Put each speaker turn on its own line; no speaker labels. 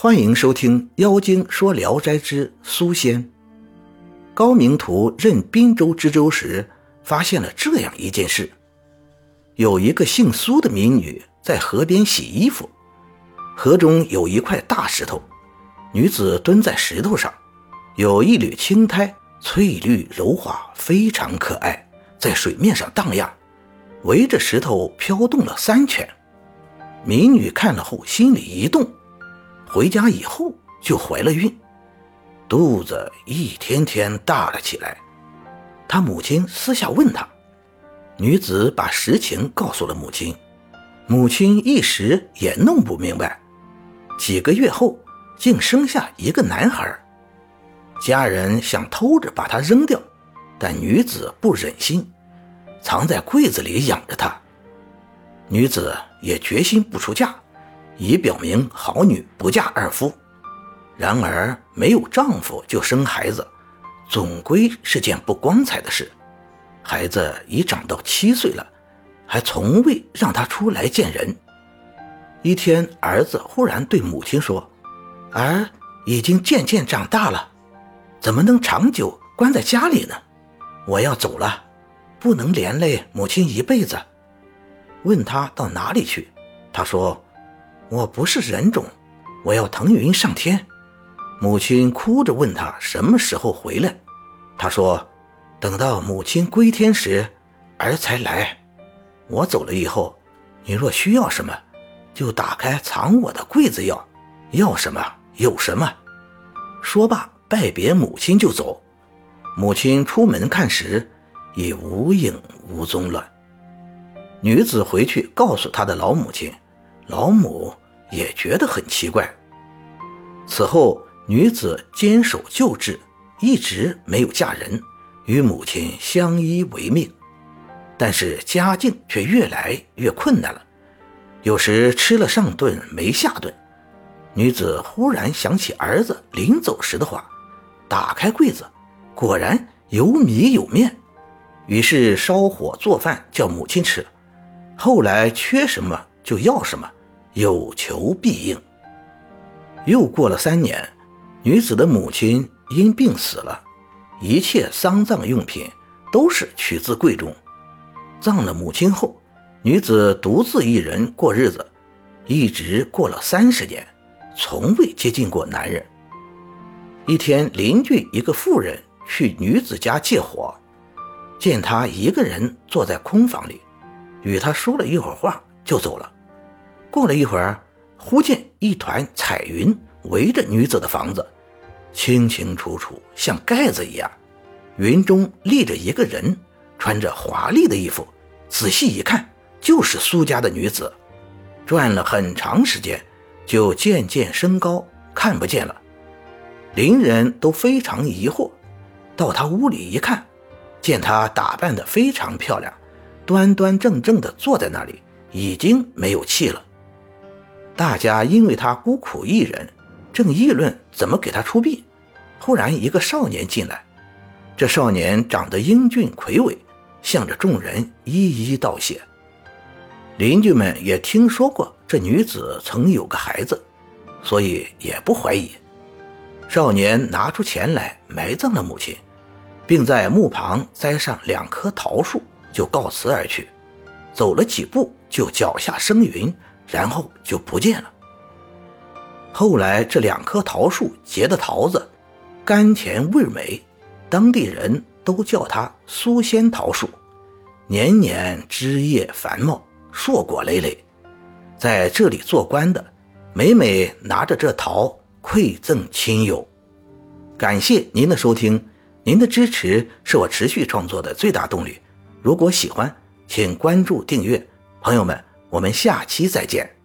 欢迎收听《妖精说聊斋之苏仙》。高明图任滨州知州时，发现了这样一件事：有一个姓苏的民女在河边洗衣服，河中有一块大石头，女子蹲在石头上，有一缕青苔，翠绿柔滑，非常可爱，在水面上荡漾，围着石头飘动了三圈。民女看了后，心里一动。回家以后就怀了孕，肚子一天天大了起来。他母亲私下问他，女子把实情告诉了母亲，母亲一时也弄不明白。几个月后，竟生下一个男孩。家人想偷着把他扔掉，但女子不忍心，藏在柜子里养着他。女子也决心不出嫁。以表明好女不嫁二夫，然而没有丈夫就生孩子，总归是件不光彩的事。孩子已长到七岁了，还从未让他出来见人。一天，儿子忽然对母亲说：“儿已经渐渐长大了，怎么能长久关在家里呢？我要走了，不能连累母亲一辈子。”问他到哪里去，他说。我不是人种，我要腾云上天。母亲哭着问他什么时候回来，他说：“等到母亲归天时，儿才来。我走了以后，你若需要什么，就打开藏我的柜子要，要什么有什么。”说罢，拜别母亲就走。母亲出门看时，已无影无踪了。女子回去告诉她的老母亲。老母也觉得很奇怪。此后，女子坚守旧制，一直没有嫁人，与母亲相依为命。但是家境却越来越困难了，有时吃了上顿没下顿。女子忽然想起儿子临走时的话，打开柜子，果然有米有面，于是烧火做饭叫母亲吃。后来缺什么就要什么。有求必应。又过了三年，女子的母亲因病死了，一切丧葬用品都是取自柜中。葬了母亲后，女子独自一人过日子，一直过了三十年，从未接近过男人。一天，邻居一个妇人去女子家借火，见她一个人坐在空房里，与她说了一会儿话，就走了。过了一会儿，忽见一团彩云围着女子的房子，清清楚楚，像盖子一样。云中立着一个人，穿着华丽的衣服。仔细一看，就是苏家的女子。转了很长时间，就渐渐升高，看不见了。邻人都非常疑惑。到他屋里一看，见她打扮得非常漂亮，端端正正地坐在那里，已经没有气了。大家因为他孤苦一人，正议论怎么给他出殡。忽然，一个少年进来。这少年长得英俊魁伟，向着众人一一道谢。邻居们也听说过这女子曾有个孩子，所以也不怀疑。少年拿出钱来埋葬了母亲，并在墓旁栽上两棵桃树，就告辞而去。走了几步，就脚下生云。然后就不见了。后来这两棵桃树结的桃子，甘甜味美，当地人都叫它苏仙桃树，年年枝叶繁茂，硕果累累。在这里做官的，每每拿着这桃馈赠亲友。感谢您的收听，您的支持是我持续创作的最大动力。如果喜欢，请关注订阅，朋友们。我们下期再见。